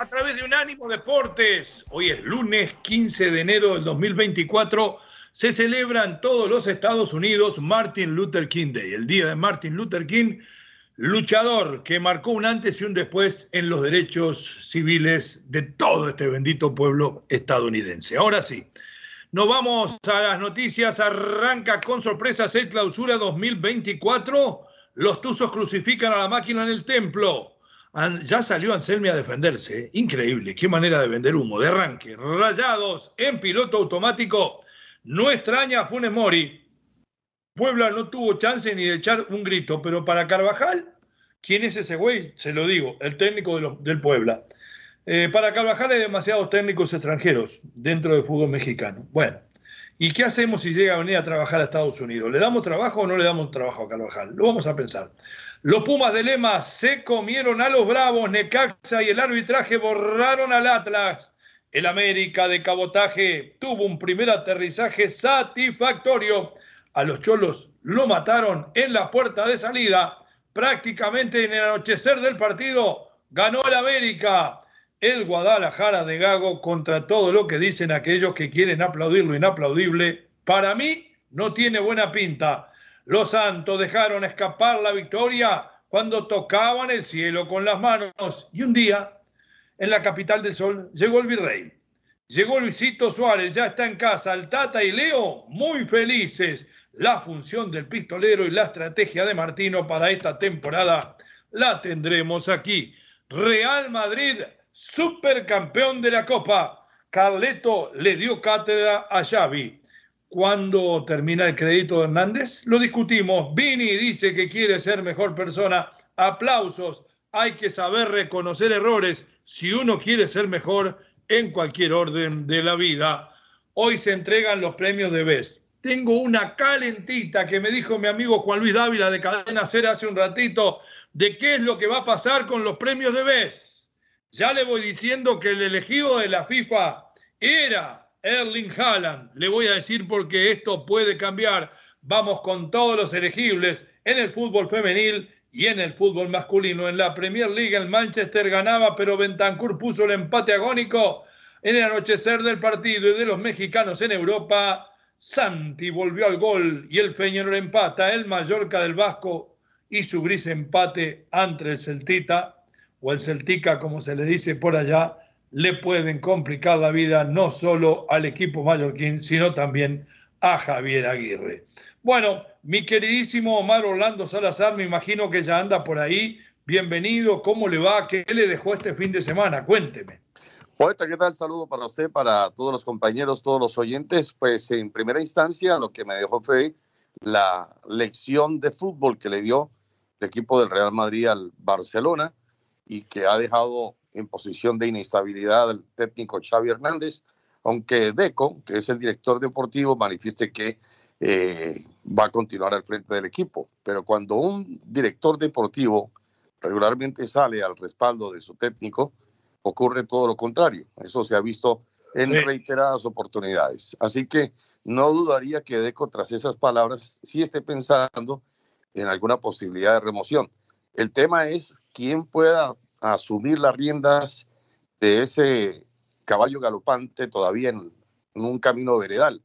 a través de Unánimo Deportes. Hoy es lunes 15 de enero del 2024. Se celebra todos los Estados Unidos Martin Luther King Day, el día de Martin Luther King, luchador que marcó un antes y un después en los derechos civiles de todo este bendito pueblo estadounidense. Ahora sí, nos vamos a las noticias. Arranca con sorpresas el clausura 2024. Los Tuzos crucifican a la máquina en el templo. Ya salió Anselmi a defenderse. Increíble. Qué manera de vender humo. De arranque. Rayados en piloto automático. No extraña a Funes Mori. Puebla no tuvo chance ni de echar un grito. Pero para Carvajal, ¿quién es ese güey? Se lo digo. El técnico del Puebla. Eh, para Carvajal hay demasiados técnicos extranjeros dentro del fútbol mexicano. Bueno. ¿Y qué hacemos si llega a venir a trabajar a Estados Unidos? ¿Le damos trabajo o no le damos trabajo a Carvajal? Lo vamos a pensar. Los Pumas de Lema se comieron a los Bravos, Necaxa y el arbitraje borraron al Atlas. El América de cabotaje tuvo un primer aterrizaje satisfactorio. A los Cholos lo mataron en la puerta de salida. Prácticamente en el anochecer del partido ganó el América. El Guadalajara de Gago contra todo lo que dicen aquellos que quieren aplaudir lo inaplaudible. Para mí no tiene buena pinta. Los santos dejaron escapar la victoria cuando tocaban el cielo con las manos. Y un día, en la capital del sol, llegó el virrey. Llegó Luisito Suárez, ya está en casa. El Tata y Leo, muy felices. La función del pistolero y la estrategia de Martino para esta temporada la tendremos aquí. Real Madrid, supercampeón de la Copa. Carleto le dio cátedra a Xavi cuando termina el crédito de Hernández? Lo discutimos. Vini dice que quiere ser mejor persona. Aplausos. Hay que saber reconocer errores si uno quiere ser mejor en cualquier orden de la vida. Hoy se entregan los premios de BES. Tengo una calentita que me dijo mi amigo Juan Luis Dávila de Cadena Ser hace un ratito de qué es lo que va a pasar con los premios de BES. Ya le voy diciendo que el elegido de la FIFA era Erling Haaland. Le voy a decir porque esto puede cambiar. Vamos con todos los elegibles en el fútbol femenil y en el fútbol masculino. En la Premier League el Manchester ganaba, pero Bentancur puso el empate agónico en el anochecer del partido y de los mexicanos en Europa. Santi volvió al gol y el Peñarol empata. El Mallorca del Vasco y su gris empate ante el Celtita o el Celtica, como se le dice por allá, le pueden complicar la vida no solo al equipo mallorquín, sino también a Javier Aguirre. Bueno, mi queridísimo Omar Orlando Salazar, me imagino que ya anda por ahí. Bienvenido, ¿cómo le va? ¿Qué le dejó este fin de semana? Cuénteme. Poeta, ¿qué tal? Saludo para usted, para todos los compañeros, todos los oyentes. Pues en primera instancia lo que me dejó fue la lección de fútbol que le dio el equipo del Real Madrid al Barcelona y que ha dejado en posición de inestabilidad el técnico Xavi Hernández, aunque Deco, que es el director deportivo, manifieste que eh, va a continuar al frente del equipo. Pero cuando un director deportivo regularmente sale al respaldo de su técnico, ocurre todo lo contrario. Eso se ha visto en reiteradas oportunidades. Así que no dudaría que Deco, tras esas palabras, sí esté pensando en alguna posibilidad de remoción. El tema es quién pueda asumir las riendas de ese caballo galopante todavía en, un camino veredal.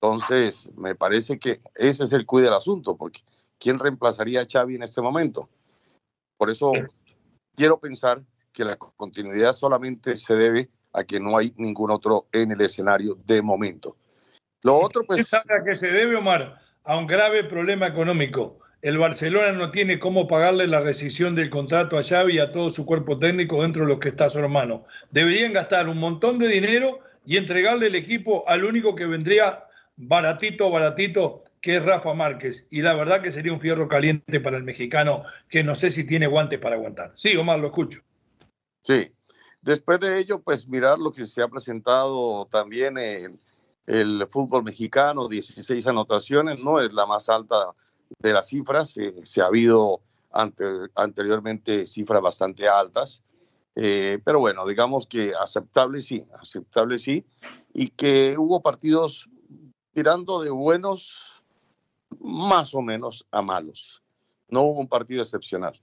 Entonces, me parece que ese es el cuide del asunto, porque ¿quién reemplazaría a Xavi en este momento? Por eso quiero pensar que la continuidad solamente se debe a que no hay ningún otro en el escenario de momento. Lo otro, pues... ¿Qué sabe a qué se debe, Omar? A un grave problema económico el Barcelona no tiene cómo pagarle la rescisión del contrato a Xavi y a todo su cuerpo técnico dentro de lo que está su hermano. Deberían gastar un montón de dinero y entregarle el equipo al único que vendría baratito, baratito, que es Rafa Márquez. Y la verdad que sería un fierro caliente para el mexicano, que no sé si tiene guantes para aguantar. Sí, Omar, lo escucho. Sí. Después de ello, pues mirar lo que se ha presentado también en el fútbol mexicano, 16 anotaciones, no es la más alta de las cifras, eh, se ha habido anteriormente cifras bastante altas, eh, pero bueno, digamos que aceptable sí, aceptable sí, y que hubo partidos tirando de buenos más o menos a malos. No hubo un partido excepcional,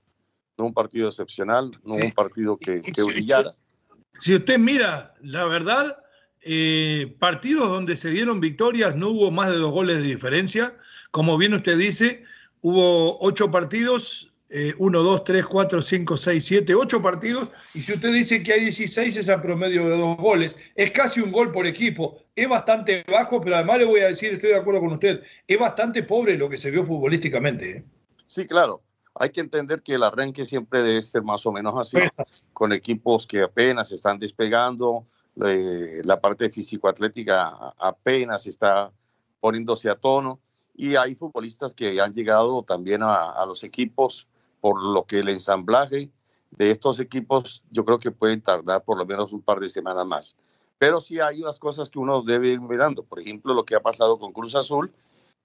no un partido excepcional, no hubo un partido que, brillara. Si, usted mira, la verdad, eh, partidos donde se dieron victorias no hubo más de dos goles de diferencia. Como bien usted dice, hubo ocho partidos, eh, uno, dos, tres, cuatro, cinco, seis, siete, ocho partidos. Y si usted dice que hay 16 es a promedio de dos goles. Es casi un gol por equipo. Es bastante bajo, pero además le voy a decir, estoy de acuerdo con usted, es bastante pobre lo que se vio futbolísticamente. ¿eh? Sí, claro. Hay que entender que el arranque siempre debe ser más o menos así, con equipos que apenas están despegando, eh, la parte físico-atlética apenas está poniéndose a tono y hay futbolistas que han llegado también a los equipos por lo que el ensamblaje de estos equipos yo creo que pueden tardar por lo menos un par de semanas más. Pero sí hay unas cosas que uno debe ir mirando. Por ejemplo, lo que ha pasado con Cruz Azul,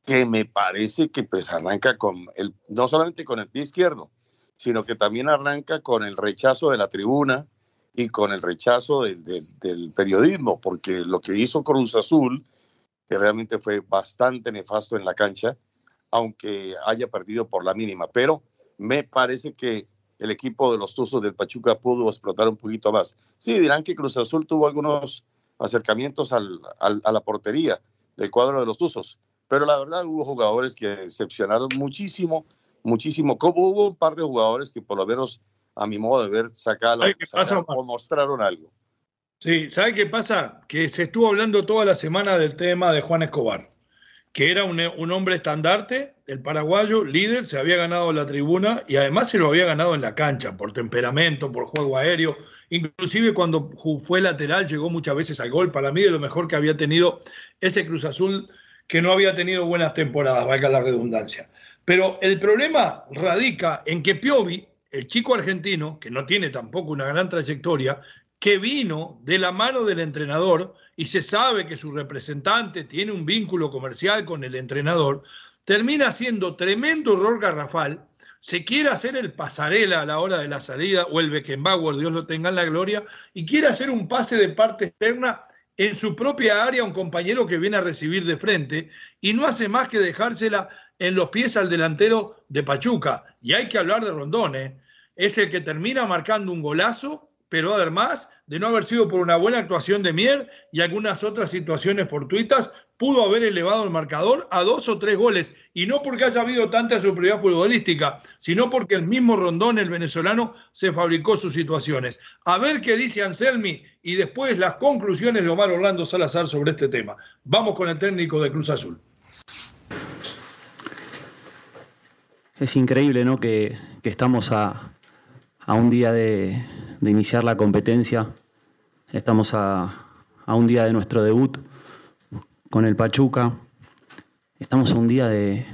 que me parece que pues arranca con el, no solamente con el pie izquierdo, sino que también arranca con el rechazo de la tribuna y con el rechazo del, periodismo, porque lo que hizo Cruz Azul, que realmente fue bastante nefasto en la cancha, aunque haya perdido por la mínima. Pero me parece que el equipo de los Tuzos del Pachuca pudo explotar un poquito más. Sí, dirán que Cruz Azul tuvo algunos acercamientos al, a la portería del cuadro de los Tuzos, pero la verdad hubo jugadores que decepcionaron muchísimo, muchísimo. Como hubo un par de jugadores que por lo menos a mi modo de ver sacaron, o mostraron algo. Sí, ¿sabe qué pasa? Que se estuvo hablando toda la semana del tema de Juan Escobar que era un, hombre estandarte, el paraguayo, líder, se había ganado la tribuna y además se lo había ganado en la cancha, por temperamento, por juego aéreo. Inclusive cuando fue lateral llegó muchas veces al gol. Para mí de lo mejor que había tenido ese Cruz Azul que no había tenido buenas temporadas, valga la redundancia. Pero el problema radica en que Piovi, el chico argentino, que no tiene tampoco una gran trayectoria, que vino de la mano del entrenador y se sabe que su representante tiene un vínculo comercial con el entrenador, termina siendo tremendo error garrafal, se quiere hacer el pasarela a la hora de la salida o el Beckenbauer, Dios lo tenga en la gloria, y quiere hacer un pase de parte externa en su propia área un compañero que viene a recibir de frente y no hace más que dejársela en los pies al delantero de Pachuca. Y hay que hablar de Rondón, ¿eh? es el que termina marcando un golazo pero además de no haber sido por una buena actuación de Mier y algunas otras situaciones fortuitas, pudo haber elevado el marcador a dos o tres goles, y no porque haya habido tanta superioridad futbolística, sino porque el mismo Rondón, el venezolano, se fabricó sus situaciones. A ver qué dice Anselmi y después las conclusiones de Omar Orlando Salazar sobre este tema. Vamos con el técnico de Cruz Azul. Es increíble, ¿no? Que, que estamos a, a un día de, iniciar la competencia. Estamos a, un día de nuestro debut con el Pachuca. Estamos a un día de,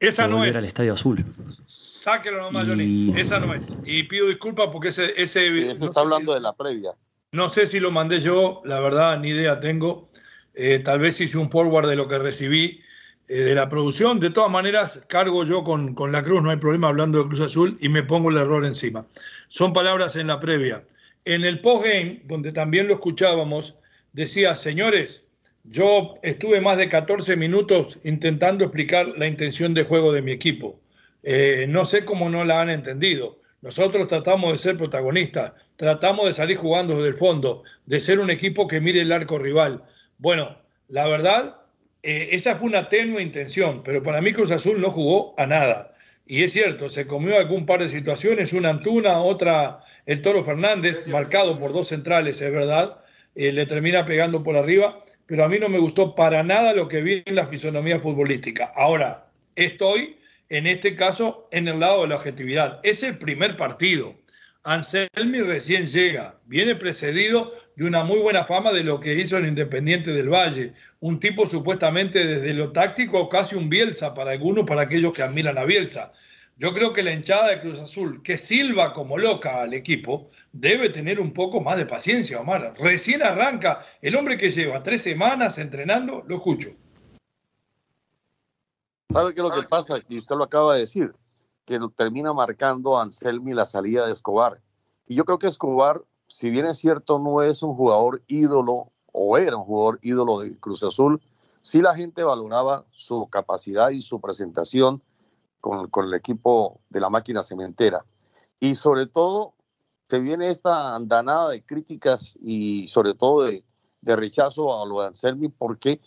Esa no es. al Estadio Azul. Sáquelo nomás, Johnny. Esa no es. Y pido disculpas porque ese... ese está hablando de la previa. No sé si lo mandé yo, la verdad, ni idea tengo. Eh, tal vez hice un forward de lo que recibí eh, de la producción. De todas maneras, cargo yo con, con, la Cruz, no hay problema hablando de Cruz Azul y me pongo el error encima. Son palabras en la previa. En el postgame, donde también lo escuchábamos, decía, señores, yo estuve más de 14 minutos intentando explicar la intención de juego de mi equipo. Eh, no sé cómo no la han entendido. Nosotros tratamos de ser protagonistas, tratamos de salir jugando desde el fondo, de ser un equipo que mire el arco rival. Bueno, la verdad eh, esa fue una tenue intención, pero para mí Cruz Azul no jugó a nada. Y es cierto, se comió algún par de situaciones, una Antuna, otra el Toro Fernández, marcado por dos centrales, es verdad, eh, le termina pegando por arriba, pero a mí no me gustó para nada lo que vi en la fisonomía futbolística. Ahora, estoy en este caso en el lado de la objetividad. Es el primer partido. Anselmi recién llega, viene precedido de una muy buena fama de lo que hizo el Independiente del Valle, un tipo supuestamente desde lo táctico casi un Bielsa para algunos, para aquellos que admiran a Bielsa. Yo creo que la hinchada de Cruz Azul, que silba como loca al equipo, debe tener un poco más de paciencia, Omar. Recién arranca el hombre que lleva tres semanas entrenando, lo escucho. ¿Sabe qué es lo que pasa? Y usted lo acaba de decir, que termina marcando a Anselmi la salida de Escobar. Y yo creo que Escobar, si bien es cierto, no es un jugador ídolo o era un jugador ídolo de Cruz Azul, sí la gente valoraba su capacidad y su presentación con, con el equipo de la máquina cementera. Y sobre todo, se viene esta andanada de críticas y sobre todo de, de rechazo a lo de Anselmi porque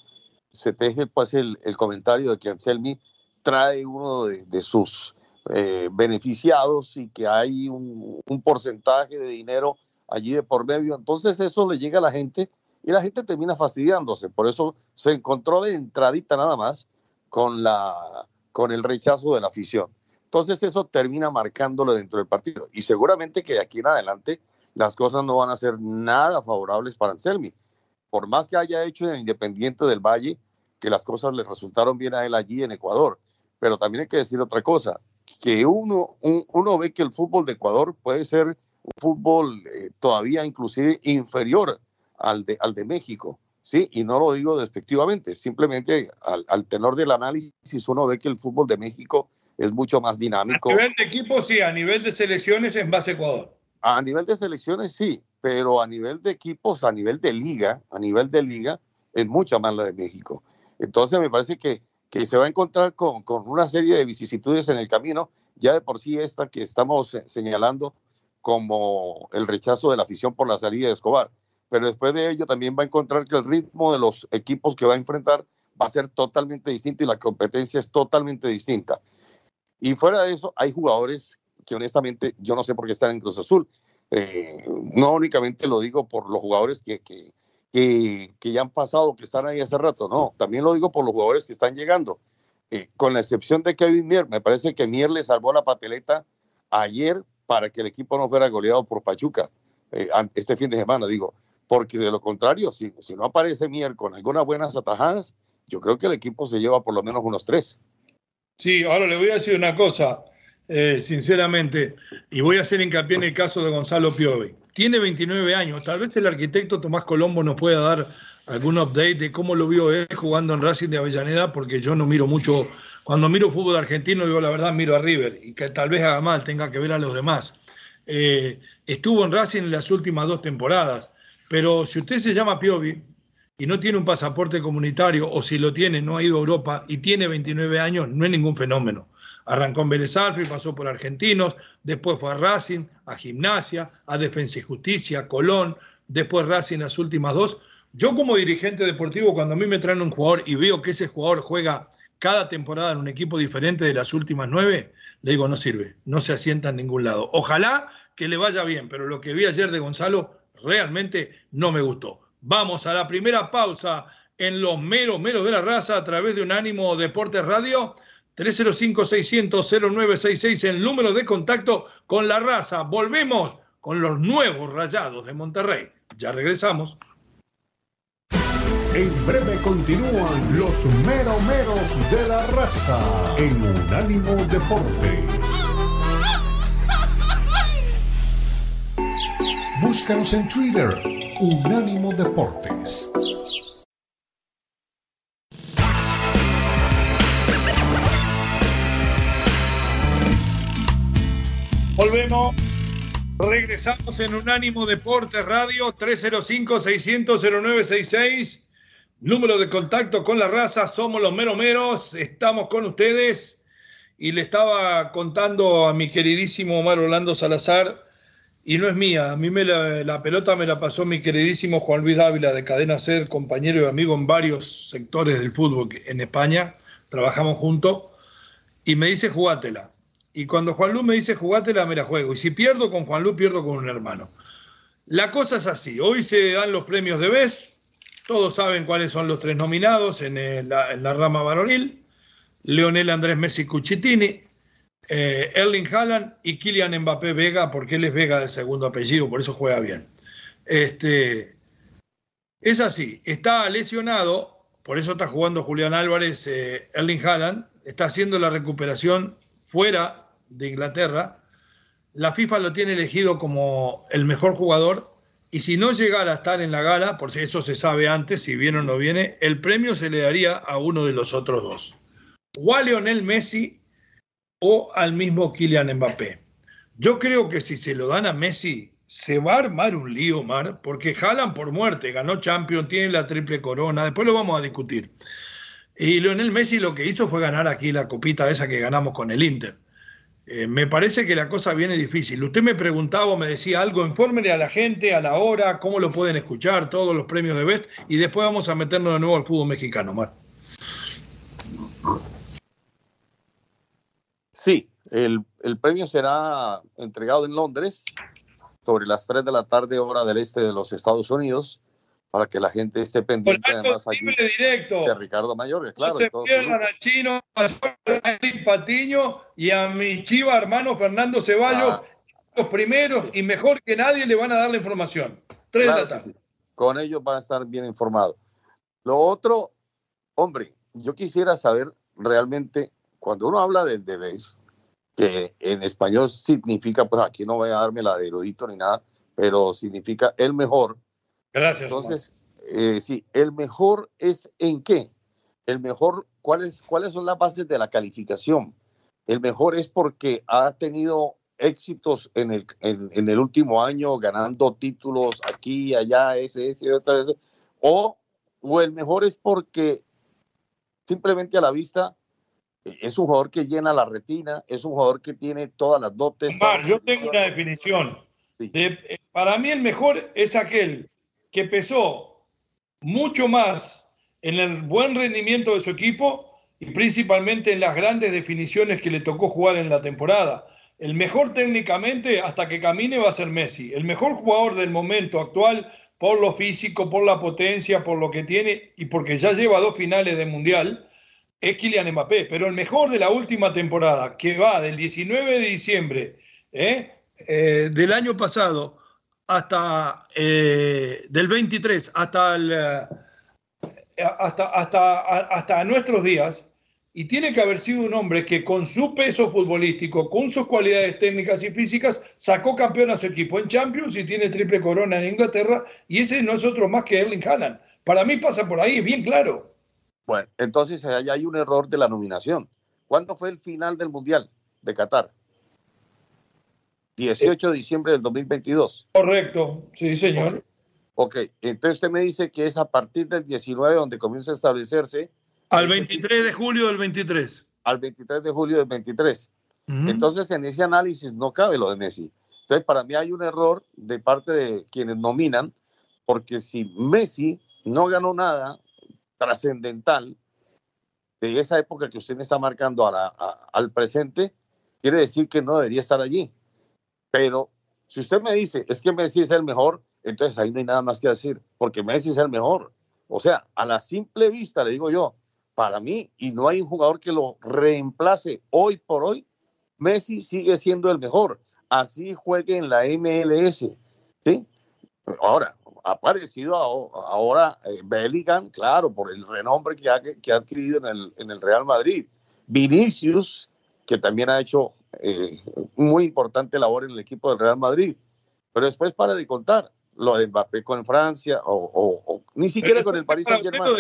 se teje pues el, el comentario de que Anselmi trae uno de, de sus eh, beneficiados y que hay un, un, porcentaje de dinero allí de por medio. Entonces eso le llega a la gente y la gente termina fastidiándose. Por eso se encontró de entradita nada más con la con el rechazo de la afición. Entonces eso termina marcándolo dentro del partido. Y seguramente que de aquí en adelante las cosas no van a ser nada favorables para Anselmi. Por más que haya hecho en el Independiente del Valle, que las cosas le resultaron bien a él allí en Ecuador. Pero también hay que decir otra cosa, que uno, uno ve que el fútbol de Ecuador puede ser un fútbol eh, todavía inclusive inferior al de, al de México. Sí, y no lo digo despectivamente, simplemente al, al, tenor del análisis uno ve que el fútbol de México es mucho más dinámico. A nivel de equipo sí, a nivel de selecciones en base a Ecuador. A nivel de selecciones sí, pero a nivel de equipos, a nivel de liga, a nivel de liga, es mucha más la de México. Entonces me parece que, que se va a encontrar con, con una serie de vicisitudes en el camino, ya de por sí esta que estamos señalando como el rechazo de la afición por la salida de Escobar pero después de ello también va a encontrar que el ritmo de los equipos que va a enfrentar va a ser totalmente distinto y la competencia es totalmente distinta. Y fuera de eso, hay jugadores que honestamente yo no sé por qué están en Cruz Azul. Eh, no únicamente lo digo por los jugadores que, que, que, que, ya han pasado, que están ahí hace rato, no, también lo digo por los jugadores que están llegando. Eh, con la excepción de Kevin Mier, me parece que Mier le salvó la papeleta ayer para que el equipo no fuera goleado por Pachuca eh, este fin de semana, digo porque de lo contrario, si, si no aparece Mier con algunas buenas atajadas, yo creo que el equipo se lleva por lo menos unos tres. Sí, ahora le voy a decir una cosa, eh, sinceramente, y voy a hacer hincapié en el caso de Gonzalo Piovi. Tiene 29 años, tal vez el arquitecto Tomás Colombo nos pueda dar algún update de cómo lo vio él jugando en Racing de Avellaneda, porque yo no miro mucho, cuando miro fútbol argentino, digo la verdad, miro a River, y que tal vez haga mal, tenga que ver a los demás. Eh, estuvo en Racing en las últimas dos temporadas pero si usted se llama Piovi y no tiene un pasaporte comunitario, o si lo tiene, no ha ido a Europa y tiene 29 años, no es ningún fenómeno. Arrancó en Vélez y pasó por Argentinos, después fue a Racing, a Gimnasia, a Defensa y Justicia, Colón, después Racing las últimas dos. Yo como dirigente deportivo, cuando a mí me traen un jugador y veo que ese jugador juega cada temporada en un equipo diferente de las últimas nueve, le digo, no sirve, no se asienta en ningún lado. Ojalá que le vaya bien, pero lo que vi ayer de Gonzalo realmente no me gustó. Vamos a la primera pausa en los meros, meros de la raza a través de Unánimo Deportes Radio. 305-600-0966, el número de contacto con la raza. Volvemos con los nuevos rayados de Monterrey. Ya regresamos. En breve continúan los meromeros de la raza en Unánimo Deportes. Búscanos en Twitter, Unánimo Deportes. Volvemos. Regresamos en Unánimo Deportes Radio 305-600-0966. Número de contacto con la raza. Somos los meromeros. Estamos con ustedes. Y le estaba contando a mi queridísimo Omar Orlando Salazar y no es mía. A mí me la, pelota me la pasó mi queridísimo Juan Luis Dávila de Cadena Ser, compañero y amigo en varios sectores del fútbol en España. Trabajamos juntos. Y me dice, jugátela. Y cuando Juan Luis me dice, jugátela, me la juego. Y si pierdo con Juan Luis, pierdo con un hermano. La cosa es así. Hoy se dan los premios de BES. Todos saben cuáles son los tres nominados en, en la rama varonil. Leonel Andrés Messi Cuchitini, eh, Erling Haaland y Kylian Mbappé Vega, porque él es Vega de segundo apellido, por eso juega bien. Este, es así, está lesionado, por eso está jugando Julián Álvarez, eh, Erling Haaland, está haciendo la recuperación fuera de Inglaterra. La FIFA lo tiene elegido como el mejor jugador y si no llegara a estar en la gala, por si eso se sabe antes, si viene o no viene, el premio se le daría a uno de los otros dos. O a Lionel Messi o al mismo Kylian Mbappé. Yo creo que si se lo dan a Messi, se va a armar un lío, Mar, porque jalan por muerte, ganó Champions, tiene la triple corona, después lo vamos a discutir. Y Lionel Messi lo que hizo fue ganar aquí la copita esa que ganamos con el Inter. Eh, me parece que la cosa viene difícil. Usted me preguntaba me decía algo, infórmele a la gente a la hora, cómo lo pueden escuchar, todos los premios de Best, y después vamos a meternos de nuevo al fútbol mexicano, Mar. Sí, el, el premio será entregado en Londres sobre las 3 de la tarde, hora del este de los Estados Unidos para que la gente esté pendiente además allí directo. de Ricardo Mayor, claro. No se pierdan al chino, a Patiño y a mi chiva hermano Fernando Ceballos, ah. los primeros y mejor que nadie le van a dar la información. Tres de la tarde. Con ellos van a estar bien informados. Lo otro, hombre, yo quisiera saber realmente, cuando uno habla del debes, que en español significa, pues aquí no voy a darme la de erudito ni nada, pero significa el mejor, Gracias. Entonces, eh, sí, el mejor es en qué? El mejor, ¿cuáles, ¿cuáles son las bases de la calificación? El mejor es porque ha tenido éxitos en el, en, el último año, ganando títulos aquí, allá, ese, ese, otra, o, o el mejor es porque simplemente a la vista es un jugador que llena la retina, es un jugador que tiene todas las dotes. yo tengo una definición. Eh, para mí el mejor es aquel que pesó mucho más en el buen rendimiento de su equipo y principalmente en las grandes definiciones que le tocó jugar en la temporada. El mejor técnicamente hasta que camine va a ser Messi. El mejor jugador del momento actual por lo físico, por la potencia, por lo que tiene y porque ya lleva dos finales de mundial es Kylian Mbappé. Pero el mejor de la última temporada, que va del 19 de diciembre ¿eh? Eh, del año pasado hasta eh, del 23 hasta, hasta, hasta nuestros días y tiene que haber sido un hombre que con su peso futbolístico, con sus cualidades técnicas y físicas, sacó campeón a su equipo en Champions y tiene triple corona en Inglaterra y ese no es otro más que Erling Haaland. Para mí pasa por ahí, bien claro. Bueno, entonces allá hay un error de la nominación. ¿Cuándo fue el final del Mundial de Qatar? 18 de diciembre del 2022. Correcto, sí, señor. Ok, entonces usted me dice que es a partir del 19 donde comienza a establecerse. Al 23 de julio del 23. Al 23 de julio del 23. Entonces en ese análisis no cabe lo de Messi. Entonces para mí hay un error de parte de quienes nominan, porque si Messi no ganó nada trascendental de esa época que usted me está marcando al presente, quiere decir que no debería estar allí. Pero si usted me dice, es que Messi es el mejor, entonces ahí no hay nada más que decir, porque Messi es el mejor. O sea, a la simple vista, le digo yo, para mí, y no hay un jugador que lo reemplace hoy por hoy, Messi sigue siendo el mejor. Así juegue en la MLS. ¿sí? Ahora, ha aparecido ahora eh, Bellingham, claro, por el renombre que ha, que ha adquirido en el, en el Real Madrid. Vinicius, que también ha hecho eh, muy importante labor en el equipo del Real Madrid. Pero después para de contar lo de Mbappé con Francia o, ni siquiera con el Paris Saint Germain.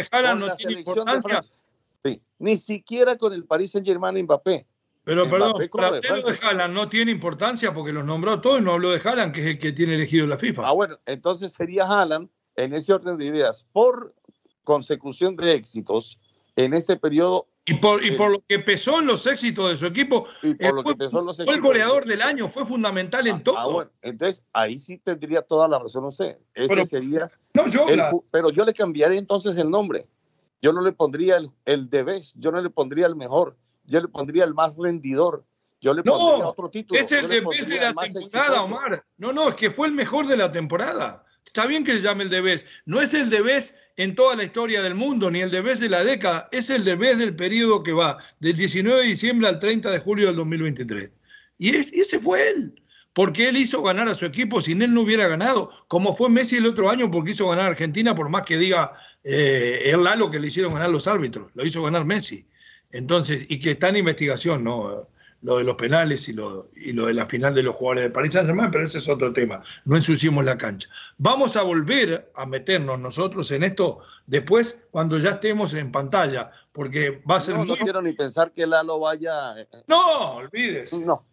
ni siquiera con el Paris Saint Germain Mbappé. Pero perdón, para de Haaland no tiene importancia porque los nombró todos y no habló de Haaland, que es el que tiene elegido la FIFA. Ah, bueno, entonces sería Haaland en ese orden de ideas por consecución de éxitos en este periodo y por, y por lo que pesó en los éxitos de su equipo, y por lo que pesó los fue el goleador del año, fue fundamental en ah, todo. Ah, bueno, entonces ahí sí tendría toda la razón usted. Ese pero, sería. No, yo, pero yo le cambiaría entonces el nombre. Yo no le pondría el, el de yo no le pondría el mejor, yo le pondría el más rendidor. Yo le pondría otro título. Es el de de la temporada, Omar. No, no, es que fue el mejor de la temporada. Está bien que se llame el Debes. No es el Debes en toda la historia del mundo, ni el Debes de la década. Es el Debes del periodo que va del 19 de diciembre al 30 de julio del 2023. Y, ese fue él. Porque él hizo ganar a su equipo, sin él no hubiera ganado. Como fue Messi el otro año, porque hizo ganar a Argentina, por más que diga eh, el Lalo que le hicieron ganar los árbitros. Lo hizo ganar Messi. Entonces, y que está en investigación, ¿no? lo de los penales y lo, y lo de la final de los jugadores de París Saint Germain, pero ese es otro tema. No ensuciemos la cancha. Vamos a volver a meternos nosotros en esto después cuando ya estemos en pantalla, porque va a ser. No, no quiero ni pensar que Lalo vaya. Eh, eh. No, olvides. No.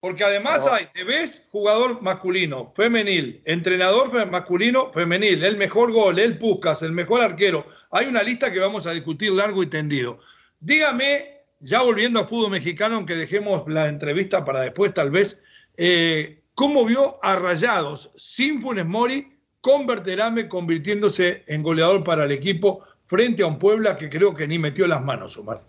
Porque además hay, te ves jugador masculino, femenil, entrenador masculino, femenil, el mejor gol, el Puscas, el mejor arquero. Hay una lista que vamos a discutir largo y tendido. Dígame ya volviendo al fútbol mexicano, aunque dejemos la entrevista para después tal vez, eh, ¿cómo vio a Rayados sin Funes Mori con Berterame convirtiéndose en goleador para el equipo frente a un Puebla que creo que ni metió las manos, Omar?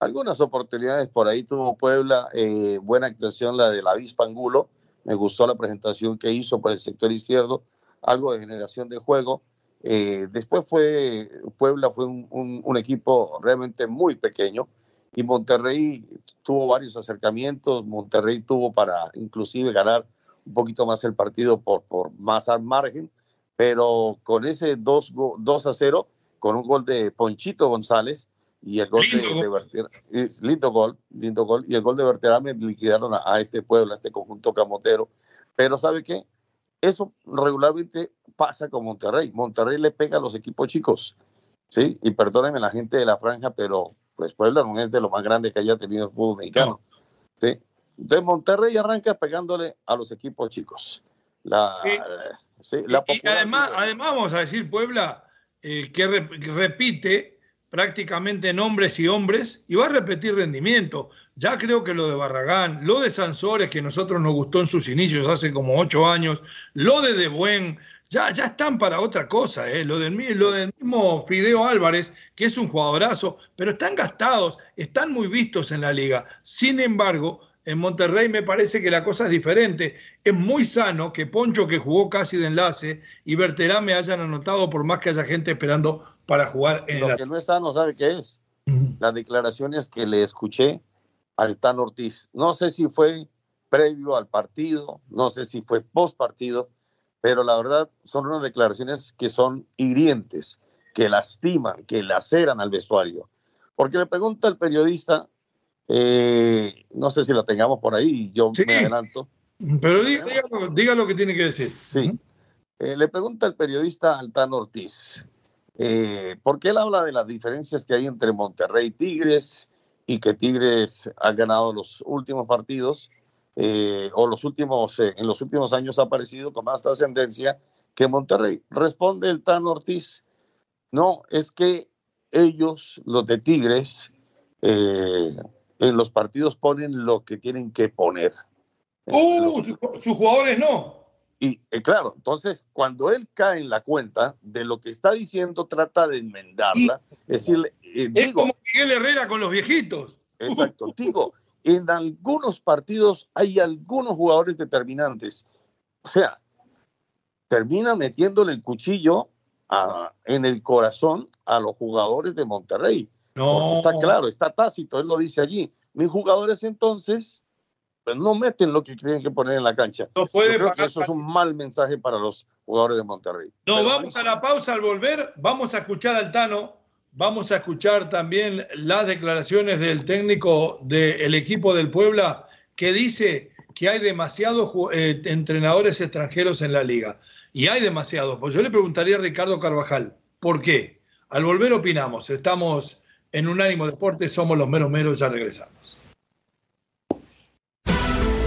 Algunas oportunidades por ahí tuvo Puebla, eh, buena actuación la de la Angulo, me gustó la presentación que hizo por el sector izquierdo, algo de generación de juego. Eh, después fue Puebla fue un, equipo realmente muy pequeño, y Monterrey tuvo varios acercamientos, Monterrey tuvo para inclusive ganar un poquito más el partido por, por más al margen, pero con ese 2, 2 a 0, con un gol de Ponchito González y el gol de, de lindo gol, lindo gol, y el gol de Berterame liquidaron a, este pueblo, a este conjunto camotero. Pero ¿sabe qué? Eso regularmente pasa con Monterrey. Monterrey le pega a los equipos chicos, ¿sí? Y perdónenme la gente de la franja, pero pues Puebla no es de lo más grande que haya tenido el fútbol mexicano. ¿sí? De Monterrey arranca pegándole a los equipos chicos. La, sí. la y, además, además, vamos a decir, Puebla, eh, que, repite prácticamente nombres y hombres y va a repetir rendimiento. Ya creo que lo de Barragán, lo de Sansores, que nosotros nos gustó en sus inicios hace como ocho años, lo de De Buen, ya, ya están para otra cosa, ¿eh? lo, del, lo del mismo Fideo Álvarez, que es un jugadorazo, pero están gastados, están muy vistos en la liga. Sin embargo, en Monterrey me parece que la cosa es diferente. Es muy sano que Poncho, que jugó casi de enlace, y Berterán me hayan anotado por más que haya gente esperando para jugar en Lo que no es sano, ¿sabe qué es? Las declaraciones que le escuché al Tan Ortiz. No sé si fue previo al partido, no sé si fue post partido, pero la verdad son unas declaraciones que son hirientes, que lastiman, que laceran al vestuario. Porque le pregunta el periodista, eh, no sé si la tengamos por ahí, yo me adelanto. Pero diga, lo que tiene que decir. Sí. Eh, le pregunta el periodista Altán Ortiz, eh, porque él habla de las diferencias que hay entre Monterrey y Tigres y que Tigres ha ganado los últimos partidos eh, o los últimos, eh, en los últimos años ha aparecido con más trascendencia que Monterrey. Responde el Tan Ortiz, no, es que ellos, los de Tigres, eh, en los partidos ponen lo que tienen que poner. ¡Uh! sus jugadores no. Y claro, entonces cuando él cae en la cuenta de lo que está diciendo, trata de enmendarla. es decir, es como Miguel Herrera con los viejitos. Exacto, digo, en algunos partidos hay algunos jugadores determinantes. O sea, termina metiéndole el cuchillo en el corazón a los jugadores de Monterrey. No. está claro, está tácito, él lo dice allí. Mis jugadores entonces pues no meten lo que tienen que poner en la cancha. No puede creo que eso es un mal mensaje para los jugadores de Monterrey. No, vamos a la pausa al volver, vamos a escuchar al Tano Vamos a escuchar también las declaraciones del técnico del equipo del Puebla que dice que hay demasiados eh, entrenadores extranjeros en la liga. Y hay demasiados. Pues yo le preguntaría a Ricardo Carvajal, ¿por qué? Al volver opinamos. Estamos en Unánimo Deportes, somos los meros meros, ya regresamos.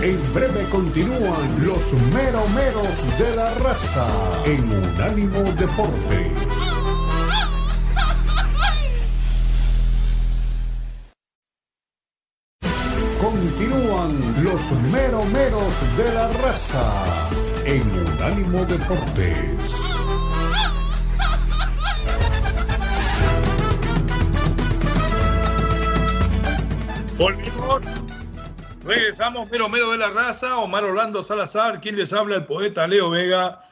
En breve continúan los meros de la raza en Unánimo Deportes. Continúan los meromeros de la raza en Unánimo Deportes. Volvimos. Regresamos, mero mero de la raza. Omar Orlando Salazar, quien les habla, el poeta Leo Vega.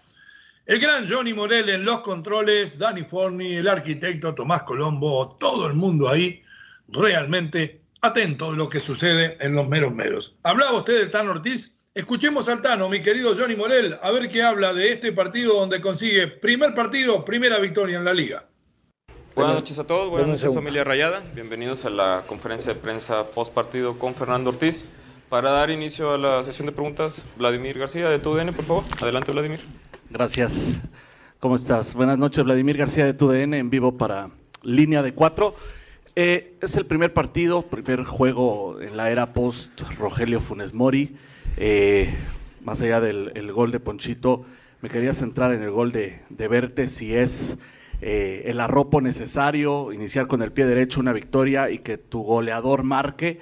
El gran Johnny Morel en los controles, Dani Forni, el arquitecto Tomás Colombo, todo el mundo ahí realmente atento de lo que sucede en los meros meros. Hablaba usted del Tano Ortiz. Escuchemos al Tano, mi querido Johnny Morel, a ver qué habla de este partido donde consigue primer partido, primera victoria en la liga. Buenas noches a todos, buenas noches familia Rayada. Bienvenidos a la conferencia de prensa post partido con Fernando Ortiz. Para dar inicio a la sesión de preguntas, Vladimir García de TUDN, por favor. Adelante, Vladimir. Gracias. ¿Cómo estás? Buenas noches, Vladimir García de TUDN, en vivo para Línea de Cuatro. Eh, es el primer partido, primer juego en la era post Rogelio Funes Mori. Eh, más allá del gol de Ponchito, me quería centrar en el gol de, de Verte, si es eh, el arropo necesario, iniciar con el pie derecho una victoria y que tu goleador marque.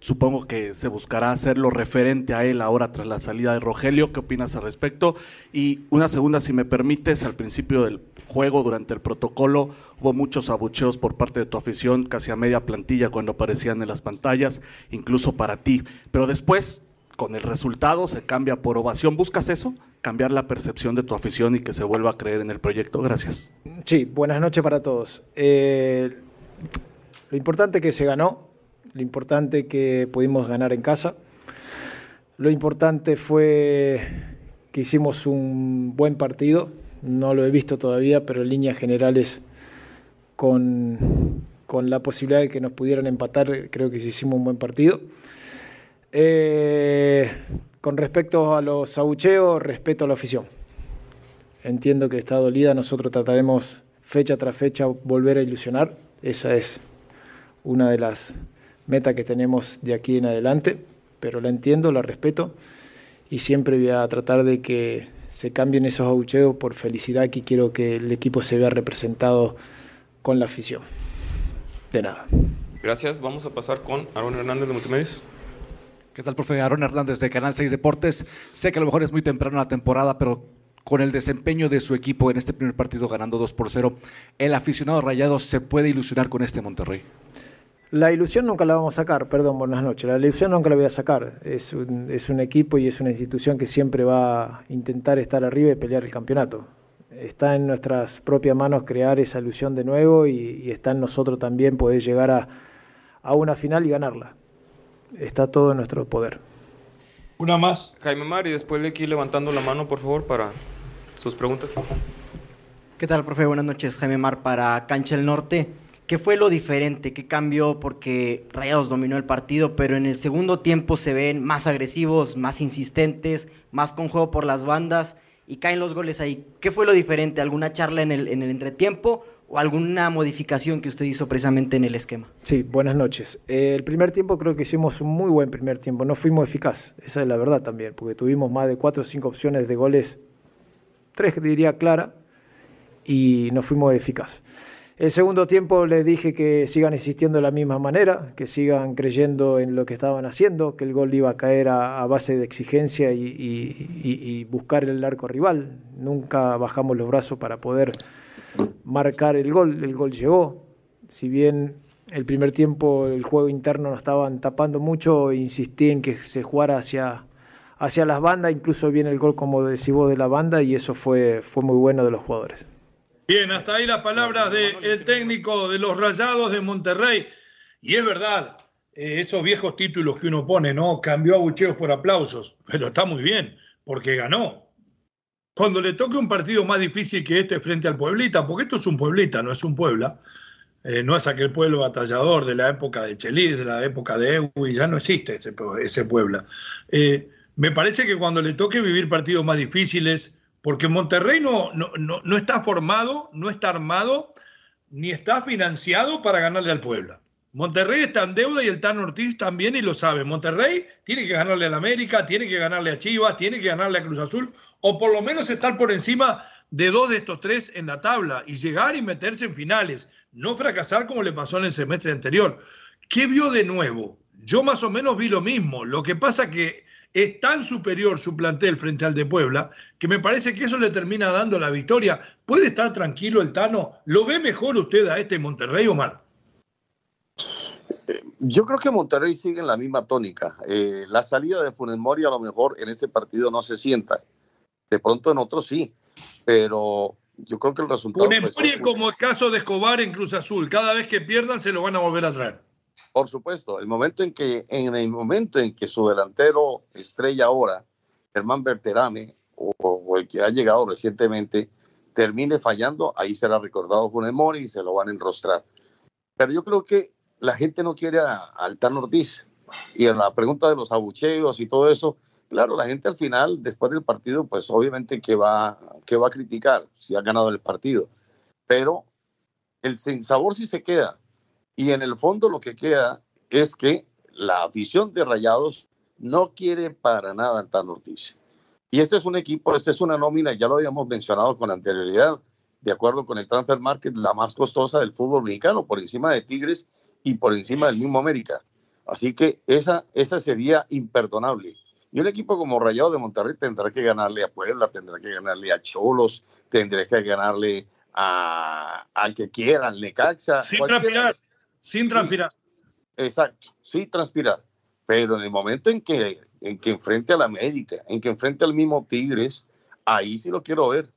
Supongo que se buscará hacerlo referente a él ahora tras la salida de Rogelio. ¿Qué opinas al respecto? Y una segunda, si me permites, al principio del juego, durante el protocolo, hubo muchos abucheos por parte de tu afición, casi a media plantilla cuando aparecían en las pantallas, incluso para ti. Pero después, con el resultado, se cambia por ovación. ¿Buscas eso? Cambiar la percepción de tu afición y que se vuelva a creer en el proyecto. Gracias. Sí, buenas noches para todos. Eh, lo importante que se ganó lo importante que pudimos ganar en casa. Lo importante fue que hicimos un buen partido. No lo he visto todavía, pero en líneas generales, con, la posibilidad de que nos pudieran empatar, creo que hicimos un buen partido. Eh, con respecto a los abucheos, respeto a la afición. Entiendo que está dolida, nosotros trataremos fecha tras fecha volver a ilusionar. Esa es una de las meta que tenemos de aquí en adelante, pero la entiendo, la respeto y siempre voy a tratar de que se cambien esos abucheos por felicidad que quiero que el equipo se vea representado con la afición. De nada. Gracias. Vamos a pasar con Aaron Hernández de Multimedios. ¿Qué tal, profe? Aaron Hernández de Canal 6 Deportes. Sé que a lo mejor es muy temprano la temporada, pero con el desempeño de su equipo en este primer partido ganando 2 por 0, ¿el aficionado rayado se puede ilusionar con este Monterrey? La ilusión nunca la vamos a sacar, perdón, buenas noches. La ilusión nunca la voy a sacar. Es un, es un equipo y es una institución que siempre va a intentar estar arriba y pelear el campeonato. Está en nuestras propias manos crear esa ilusión de nuevo y, está en nosotros también poder llegar a, a una final y ganarla. Está todo en nuestro poder. Una más. Jaime Mar, y después de aquí levantando la mano, por favor, para sus preguntas. ¿Qué tal, profe? Buenas noches. Jaime Mar para Cancha el Norte. ¿Qué fue lo diferente? ¿Qué cambió? Porque Rayados dominó el partido, pero en el segundo tiempo se ven más agresivos, más insistentes, más con juego por las bandas y caen los goles ahí. ¿Qué fue lo diferente? ¿Alguna charla en el, en el entretiempo o alguna modificación que usted hizo precisamente en el esquema? Sí, buenas noches. Eh, el primer tiempo creo que hicimos un muy buen primer tiempo, no fuimos eficaz, esa es la verdad también, porque tuvimos más de cuatro o cinco opciones de goles, tres diría clara, y no fuimos eficaz. El segundo tiempo les dije que sigan insistiendo de la misma manera, que sigan creyendo en lo que estaban haciendo, que el gol iba a caer a, base de exigencia y, buscar el arco rival. Nunca bajamos los brazos para poder marcar el gol. El gol llegó. Si bien el primer tiempo el juego interno nos estaban tapando mucho, insistí en que se jugara hacia, hacia las bandas, incluso viene el gol como decís vos de la banda y eso fue, fue muy bueno de los jugadores. Bien, hasta ahí las palabras del técnico de los Rayados de Monterrey. Y es verdad, eh, esos viejos títulos que uno pone, ¿no? Cambió abucheos por aplausos, pero está muy bien, porque ganó. Cuando le toque un partido más difícil que este frente al Pueblita, porque esto es un Pueblita, no es un Puebla, eh, no es aquel pueblo batallador de la época de Chelis, de la época de Ewi, ya no existe ese, Puebla. Eh, me parece que cuando le toque vivir partidos más difíciles, porque Monterrey no, no, está formado, no está armado, ni está financiado para ganarle al Puebla. Monterrey está en deuda y el Tan Ortiz también y lo sabe. Monterrey tiene que ganarle al América, tiene que ganarle a Chivas, tiene que ganarle a Cruz Azul, o por lo menos estar por encima de dos de estos tres en la tabla y llegar y meterse en finales, no fracasar como le pasó en el semestre anterior. ¿Qué vio de nuevo? Yo más o menos vi lo mismo. Lo que pasa que es tan superior su plantel frente al de Puebla que me parece que eso le termina dando la victoria. ¿Puede estar tranquilo el Tano? ¿Lo ve mejor usted a este Monterrey, Omar? Yo creo que Monterrey sigue en la misma tónica. Eh, la salida de Funes Mori a lo mejor en ese partido no se sienta. De pronto en otros sí. pero yo creo que el resultado... Un pues, como el caso de Escobar en Cruz Azul, cada vez que pierdan se lo van a volver a traer. Por supuesto, el momento en que, en el momento en que su delantero estrella ahora, Germán Berterame, o, el que ha llegado recientemente, termine fallando, ahí será recordado el Mori y se lo van a enrostrar. Pero yo creo que la gente no quiere a, Altan Ortiz. Y en la pregunta de los abucheos y todo eso, claro, la gente al final, después del partido, pues obviamente que va, que va a criticar si ha ganado el partido. Pero el sabor sí se queda. Y en el fondo lo que queda es que la afición de Rayados no quiere para nada a Altan Ortiz. Y este es un equipo, esta es una nómina, ya lo habíamos mencionado con anterioridad, de acuerdo con el Transfer Market, la más costosa del fútbol mexicano, por encima de Tigres y por encima del mismo América. Así que esa, esa sería imperdonable. Y un equipo como Rayado de Monterrey tendrá que ganarle a Puebla, tendrá que ganarle a Cholos, tendrá que ganarle a, al que quiera, al Necaxa. Sin transpirar, sin transpirar. exacto, sin transpirar. Pero en el momento en que en que enfrente a la América, en que enfrente al mismo Tigres, ahí sí lo quiero ver,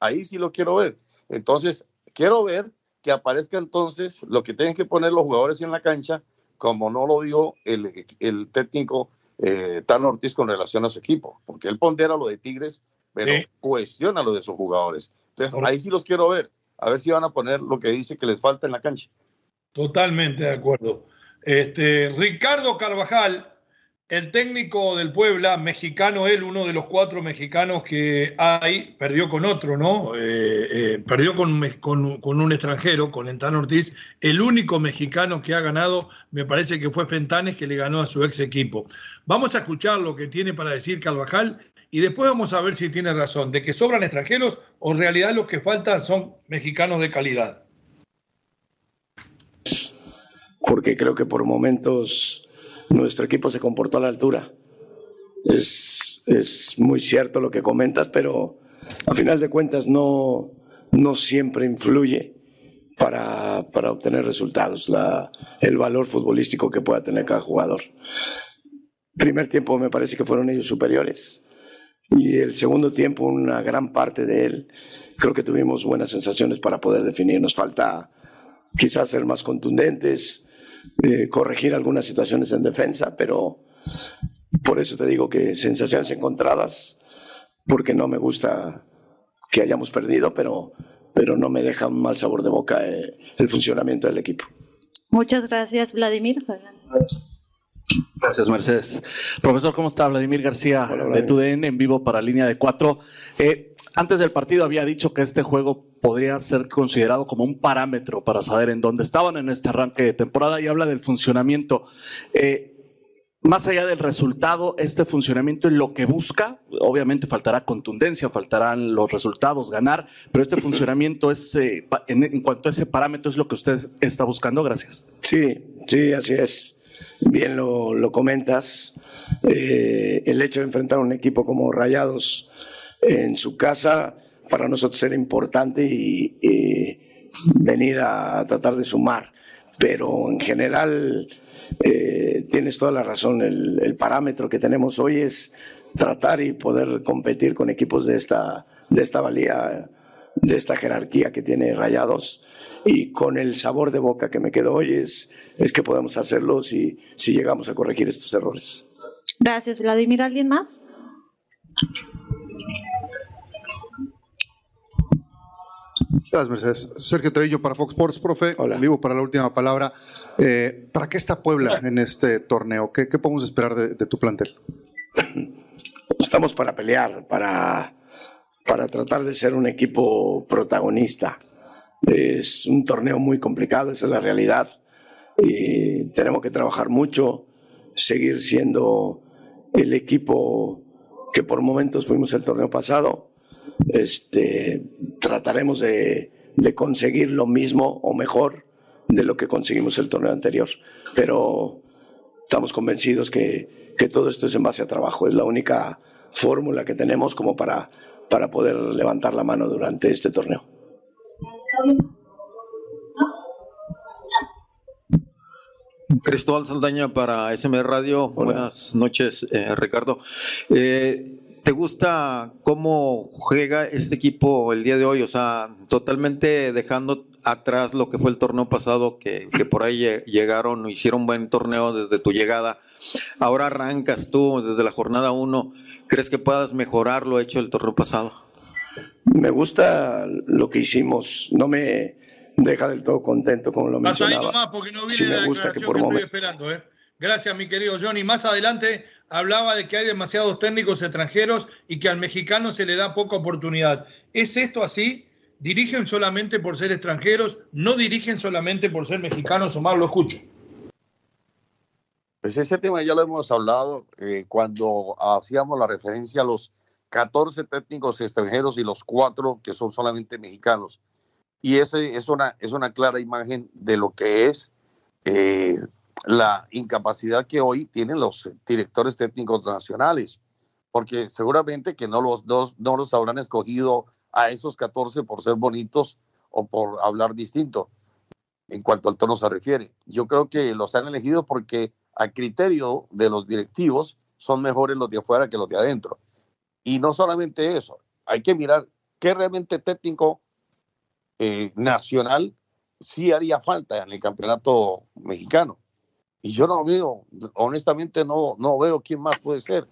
ahí sí lo quiero ver. Entonces, quiero ver que aparezca entonces lo que tienen que poner los jugadores en la cancha, como no lo dio el, el técnico eh, Tan Ortiz con relación a su equipo, porque él pondera lo de Tigres, pero cuestiona lo de sus jugadores. Entonces, ahí sí los quiero ver, a ver si van a poner lo que dice que les falta en la cancha. Totalmente de acuerdo. Este, Ricardo Carvajal, el técnico del Puebla, mexicano él, uno de los cuatro mexicanos que hay, perdió con otro, ¿no? Eh, eh, perdió con, un extranjero, con el Tan Ortiz. El único mexicano que ha ganado, me parece que fue Fentanes, que le ganó a su ex equipo. Vamos a escuchar lo que tiene para decir Calvajal y después vamos a ver si tiene razón, de que sobran extranjeros o en realidad los que faltan son mexicanos de calidad. Porque creo que por momentos nuestro equipo se comportó a la altura. Es, es muy cierto lo que comentas, pero a final de cuentas no, no siempre influye para, para obtener resultados, la, el valor futbolístico que pueda tener cada jugador. Primer tiempo me parece que fueron ellos superiores y el segundo tiempo una gran parte de él creo que tuvimos buenas sensaciones para poder definir. Nos falta quizás ser más contundentes, eh, corregir algunas situaciones en defensa, pero por eso te digo que sensaciones encontradas, porque no me gusta que hayamos perdido, pero, pero no me deja un mal sabor de boca eh, el funcionamiento del equipo. Muchas gracias, Vladimir. Gracias, Mercedes. Profesor, ¿cómo está? Vladimir García de TUDN en vivo para Línea de Cuatro. Eh, antes del partido había dicho que este juego podría ser considerado como un parámetro para saber en dónde estaban en este arranque de temporada y habla del funcionamiento. Eh, más allá del resultado, este funcionamiento es lo que busca, obviamente faltará contundencia, faltarán los resultados, ganar, pero este funcionamiento es, eh, en, cuanto a ese parámetro, es lo que usted está buscando. Gracias. Sí, sí, así es. Bien lo, comentas. Eh, el hecho de enfrentar a un equipo como Rayados en su casa para nosotros era importante y, venir a tratar de sumar. Pero en general eh, tienes toda la razón. El, parámetro que tenemos hoy es tratar y poder competir con equipos de esta, de esta valía, de esta jerarquía que tiene Rayados. Y con el sabor de boca que me quedó hoy es, es que podemos hacerlo si, si llegamos a corregir estos errores. Gracias, Vladimir. ¿Alguien más? Gracias, Mercedes. Sergio Trevillo para Fox Sports, profe. Hola. Vivo para la última palabra. Eh, ¿Para qué está Puebla en este torneo? ¿Qué, podemos esperar de, tu plantel? Estamos para pelear, para, para tratar de ser un equipo protagonista. Es un torneo muy complicado, esa es la realidad. Y tenemos que trabajar mucho, seguir siendo el equipo que por momentos fuimos el torneo pasado este, trataremos de, conseguir lo mismo o mejor de lo que conseguimos el torneo anterior. Pero estamos convencidos que, que todo esto es en base a trabajo. Es la única fórmula que tenemos como para, para poder levantar la mano durante este torneo. Cristóbal Saldaña para SM Radio. Buenas noches, eh, Ricardo. Eh, ¿te gusta cómo juega este equipo el día de hoy? O sea, totalmente dejando atrás lo que fue el torneo pasado, que, que por ahí llegaron, hicieron buen torneo desde tu llegada. Ahora arrancas tú desde la jornada 1. ¿Crees que puedas mejorar lo hecho el torneo pasado? Me gusta lo que hicimos. No me deja del todo contento, como lo mencionaba. Más porque no viene la me gusta que, por que estoy esperando. ¿eh? Gracias, mi querido Johnny. Más adelante hablaba de que hay demasiados técnicos extranjeros y que al mexicano se le da poca oportunidad. ¿Es esto así? ¿Dirigen solamente por ser extranjeros? ¿No dirigen solamente por ser mexicanos? Omar, lo escucho. Pues ese tema ya lo hemos hablado eh, cuando hacíamos la referencia a los 14 técnicos extranjeros y los cuatro que son solamente mexicanos. Y ese es una, es una clara imagen de lo que es eh, la incapacidad que hoy tienen los directores técnicos nacionales, porque seguramente que no los, dos, no los habrán escogido a esos 14 por ser bonitos o por hablar distinto en cuanto al tono se refiere. Yo creo que los han elegido porque a criterio de los directivos son mejores los de afuera que los de adentro. Y no solamente eso, hay que mirar qué realmente técnico eh, nacional sí haría falta en el campeonato mexicano. Y yo no veo, honestamente no, no veo quién más puede ser.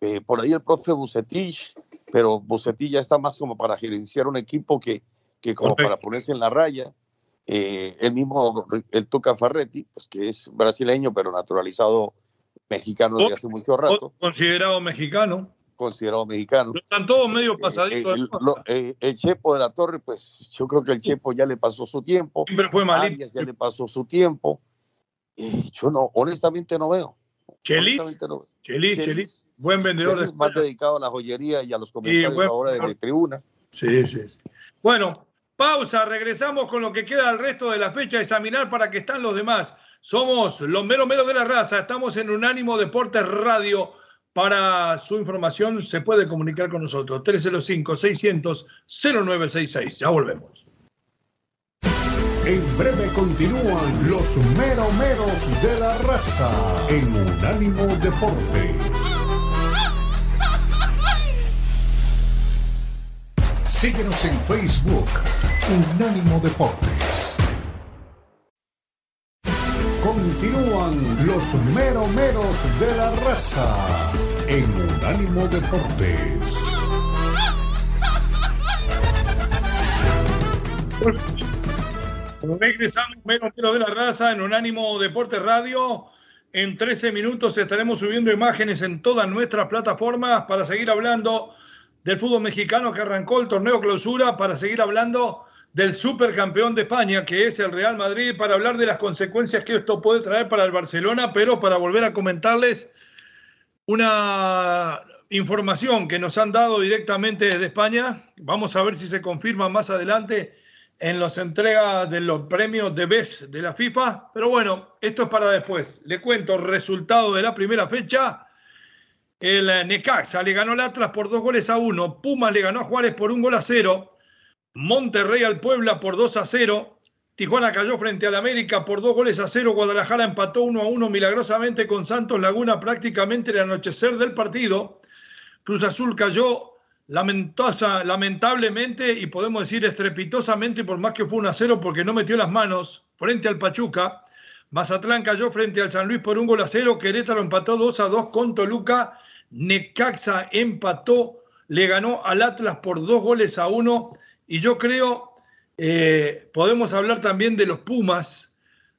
Eh, por ahí el profe Bucetich, pero Bucetich ya está más como para gerenciar un equipo que, que como para ponerse en la raya. Eh, el mismo, el Tuca Ferretti, pues que es brasileño, pero naturalizado mexicano desde hace mucho rato. Considerado mexicano. Considerado mexicano. están todos medio eh, pasaditos. el, Chepo de la Torre, pues yo creo que el Chepo ya le pasó su tiempo. Siempre fue malito. ya le pasó su tiempo. Yo no, honestamente no veo. Chelis, no. Chelis, Chelis, buen vendedor Chelis, más dedicado a la joyería y a los comentarios ahora de, tribuna. Sí, sí, sí. Bueno, pausa, regresamos con lo que queda del resto de la fecha, examinar para qué están los demás. Somos los meros meros de la raza, estamos en Unánimo Deportes Radio. Para su información se puede comunicar con nosotros. 305-600-0966. Ya volvemos. En breve continúan los meromeros de la raza en Unánimo Deportes. Síguenos en Facebook, Unánimo Deportes. Continúan los meromeros de la raza en Unánimo Deportes. Regresamos, menos de la raza, en Unánimo Deporte Radio. En 13 minutos estaremos subiendo imágenes en todas nuestras plataformas para seguir hablando del fútbol mexicano que arrancó el torneo clausura, para seguir hablando del supercampeón de España, que es el Real Madrid, para hablar de las consecuencias que esto puede traer para el Barcelona, pero para volver a comentarles una información que nos han dado directamente desde España. Vamos a ver si se confirma más adelante en las entregas de los premios de BES de la FIFA. Pero bueno, esto es para después. Le cuento resultado de la primera fecha. El Necaxa le ganó al Atlas por dos goles a uno. Pumas le ganó a Juárez por un gol a cero. Monterrey al Puebla por dos a cero. Tijuana cayó frente al América por dos goles a cero. Guadalajara empató uno a uno milagrosamente con Santos Laguna prácticamente el anochecer del partido. Cruz Azul cayó lamentosa, lamentablemente y podemos decir estrepitosamente, por más que fue un a cero porque no metió las manos frente al Pachuca. Mazatlán cayó frente al San Luis por un gol a cero. Querétaro empató 2 a 2 con Toluca. Necaxa empató, le ganó al Atlas por dos goles a uno. Y yo creo, eh, podemos hablar también de los Pumas.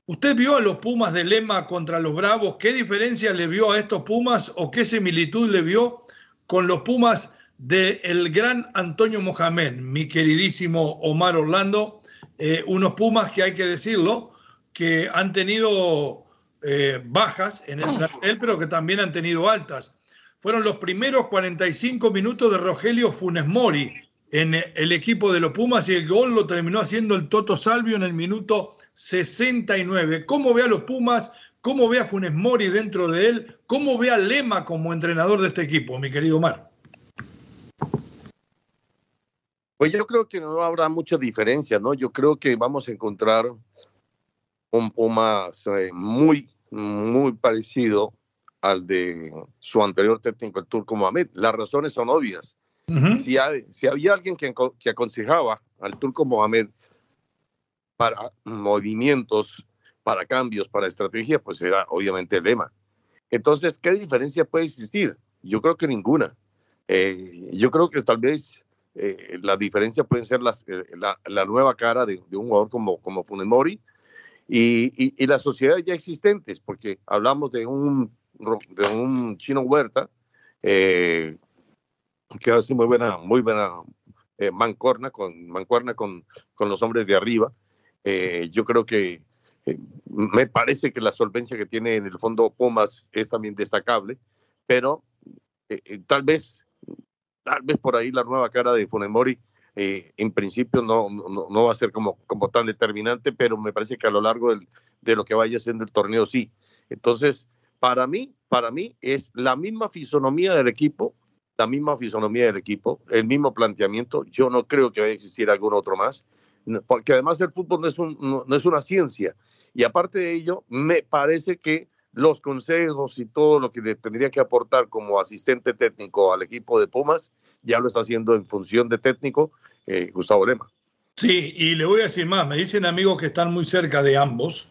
¿Usted vio a los Pumas de Lema contra los Bravos? ¿Qué diferencia le vio a estos Pumas o qué similitud le vio con los Pumas del el gran Antonio Mohamed, mi queridísimo Omar Orlando, eh, unos Pumas que hay que decirlo, que han tenido eh, bajas en el plantel, pero que también han tenido altas. Fueron los primeros 45 minutos de Rogelio Funes Mori en el equipo de los Pumas y el gol lo terminó haciendo el Toto Salvio en el minuto 69. ¿Cómo ve a los Pumas? ¿Cómo ve a Funes Mori dentro de él? ¿Cómo ve a Lema como entrenador de este equipo, mi querido Omar? Pues yo creo que no habrá mucha diferencia, ¿no? Yo creo que vamos a encontrar un Pumas eh, muy, muy parecido al de su anterior técnico, el turco Mohamed. Las razones son obvias. si, si, había alguien que, que, aconsejaba al turco Mohamed para movimientos, para cambios, para estrategia, pues era obviamente el lema. Entonces, ¿qué diferencia puede existir? Yo creo que ninguna. Eh, yo creo que tal vez eh, la diferencia puede ser las, eh, la, la, nueva cara de, de, un jugador como, como Funemori y, y, y las sociedades ya existentes, porque hablamos de un de un chino Huerta, eh, que hace muy buena, muy buena eh, mancorna, con, mancuerna con, con los hombres de arriba. Eh, yo creo que me parece que la solvencia que tiene en el fondo Pumas es también destacable, pero tal vez, tal vez por ahí la nueva cara de Funemori en principio no, no, va a ser como, como tan determinante, pero me parece que a lo largo de lo que vaya siendo el torneo sí. Entonces, para mí, para mí es la misma fisonomía del equipo, la misma fisonomía del equipo, el mismo planteamiento. Yo no creo que vaya a existir algún otro más, porque además el fútbol no es, un, no, es una ciencia. Y aparte de ello, me parece que los consejos y todo lo que le tendría que aportar como asistente técnico al equipo de Pumas, ya lo está haciendo en función de técnico eh, Gustavo Lema. Sí, y le voy a decir más, me dicen amigos que están muy cerca de ambos,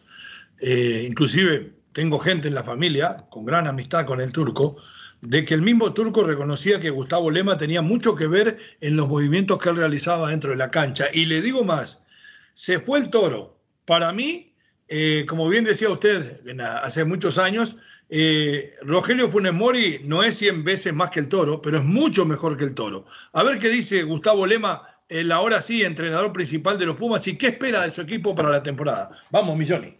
eh, inclusive tengo gente en la familia con gran amistad con el turco, de que el mismo turco reconocía que Gustavo Lema tenía mucho que ver en los movimientos que él realizaba dentro de la cancha. Y le digo más, se fue el toro. Para mí, eh, como bien decía usted hace muchos años, eh, Rogelio Funes Mori no es 100 veces más que el toro, pero es mucho mejor que el toro. A ver qué dice Gustavo Lema, el ahora sí entrenador principal de los Pumas, y qué espera de su equipo para la temporada. Vamos, Milloni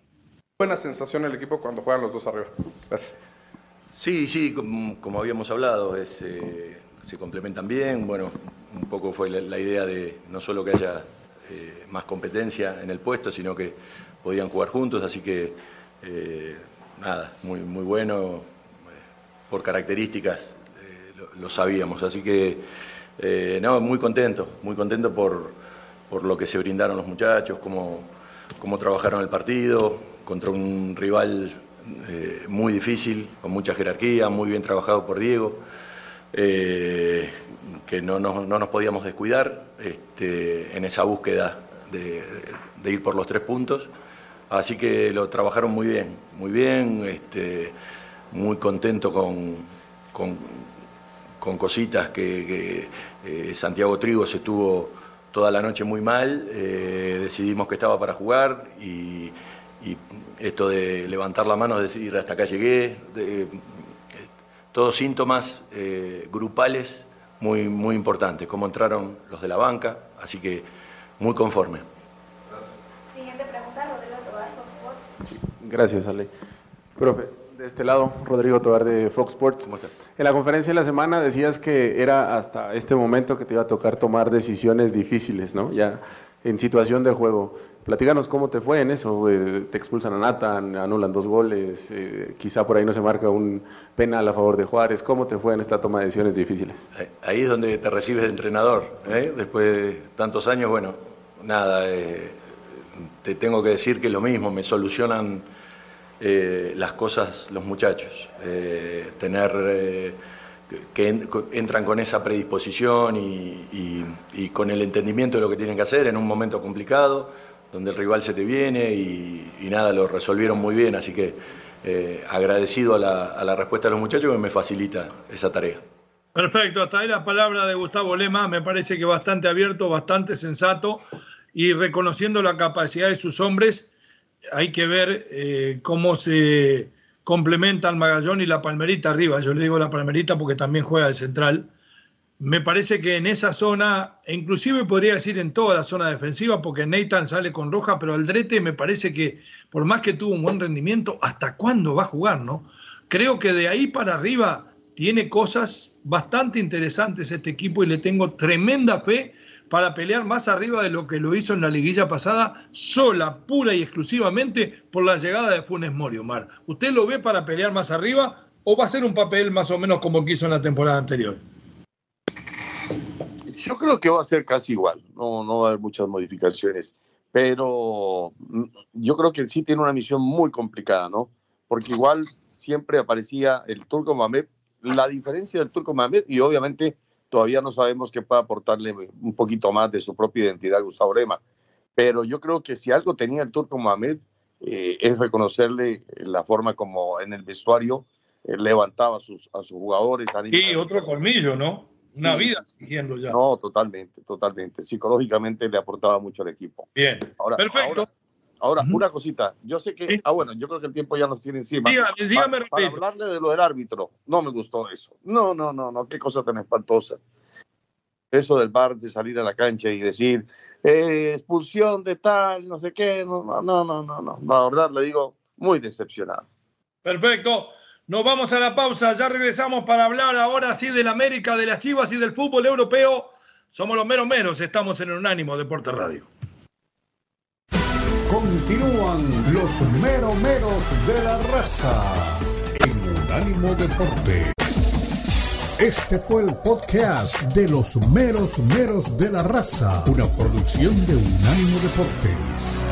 buena sensación el equipo cuando juegan los dos arriba. Gracias. Sí, sí, como, habíamos hablado, es, eh, se complementan bien. Bueno, un poco fue la, idea de no solo que haya eh, más competencia en el puesto, sino que podían jugar juntos, así que eh, nada, muy, muy bueno. Por características lo, lo, sabíamos, así que no, muy contento, muy contento por, por lo que se brindaron los muchachos, cómo, cómo trabajaron el partido, contra un rival eh, muy difícil, con mucha jerarquía, muy bien trabajado por Diego, eh, que no, nos podíamos descuidar este, en esa búsqueda de, ir por los tres puntos. Así que lo trabajaron muy bien, muy bien, este, muy contento con, con, cositas que, eh, Santiago Trigo se tuvo toda la noche muy mal, decidimos que estaba para jugar y esto de levantar la mano, decir hasta acá llegué, de, todos síntomas eh, grupales muy, muy importantes, cómo entraron los de la banca, así que muy conforme. Siguiente pregunta, Rodrigo Tobar, Fox Sports. Sí, gracias, Ale. Profe, de este lado, Rodrigo Tobar de Fox Sports. En la conferencia de la semana decías que era hasta este momento que te iba a tocar tomar decisiones difíciles, ¿no? Ya en situación de juego. Platícanos cómo te fue en eso. Eh, te expulsan a Nathan, anulan dos goles, eh, quizá por ahí no se marca un penal a favor de Juárez. ¿Cómo te fue en esta toma de decisiones difíciles? Ahí es donde te recibes de entrenador. ¿eh? Después de tantos años, bueno, nada, te tengo que decir que lo mismo, me solucionan las cosas los muchachos. tener que entran con esa predisposición y, con el entendimiento de lo que tienen que hacer en un momento complicado donde el rival se te viene y, nada, lo resolvieron muy bien, así que eh, agradecido a la, a la, respuesta de los muchachos que me facilita esa tarea. Perfecto, hasta ahí la palabra de Gustavo Lema, me parece que bastante abierto, bastante sensato y reconociendo la capacidad de sus hombres, hay que ver eh, cómo se complementan Magallón y la Palmerita arriba. Yo le digo la Palmerita porque también juega de central me parece que en esa zona, e inclusive podría decir en toda la zona defensiva, porque Nathan sale con roja, pero Aldrete me parece que, por más que tuvo un buen rendimiento, ¿hasta cuándo va a jugar? no? Creo que de ahí para arriba tiene cosas bastante interesantes este equipo y le tengo tremenda fe para pelear más arriba de lo que lo hizo en la liguilla pasada, sola, pura y exclusivamente por la llegada de Funes Mori, Omar. ¿Usted lo ve para pelear más arriba o va a ser un papel más o menos como quiso en la temporada anterior? Yo creo que va a ser casi igual, no, no va a haber muchas modificaciones, pero mm, yo creo que sí tiene una misión muy complicada, ¿no? Porque igual siempre aparecía el Turco Mohamed. La diferencia del Turco Mohamed, y obviamente todavía no sabemos qué puede aportarle un poquito más de su propia identidad Gustavo Lema. Pero yo creo que si algo tenía el Turco Mohamed eh, es reconocerle la forma como en el vestuario eh, levantaba a sus, a sus jugadores. Y otro colmillo, ¿no? Una vida siguiendo ya. No, totalmente, totalmente. Psicológicamente le aportaba mucho al equipo. Bien, ahora, perfecto. Ahora, una cosita. Yo sé que, ah, bueno, yo creo que el tiempo ya nos tiene encima. Dígame, dígame, para, hablarle de lo del árbitro, no me gustó eso. No, no, no, no, qué cosa tan espantosa. Eso del bar de salir a la cancha y decir eh, expulsión de tal, no sé qué, no, no, no, no, no, la verdad le digo, muy decepcionado. Perfecto. Nos vamos a la pausa, ya regresamos para hablar ahora sí del América, de las Chivas y del fútbol europeo. Somos los meros meros, estamos en Unánimo Deporte Radio. Continúan los meromeros de la raza en Unánimo Deporte. Este fue el podcast de los meros meros de la raza, una producción de Unánimo Deportes.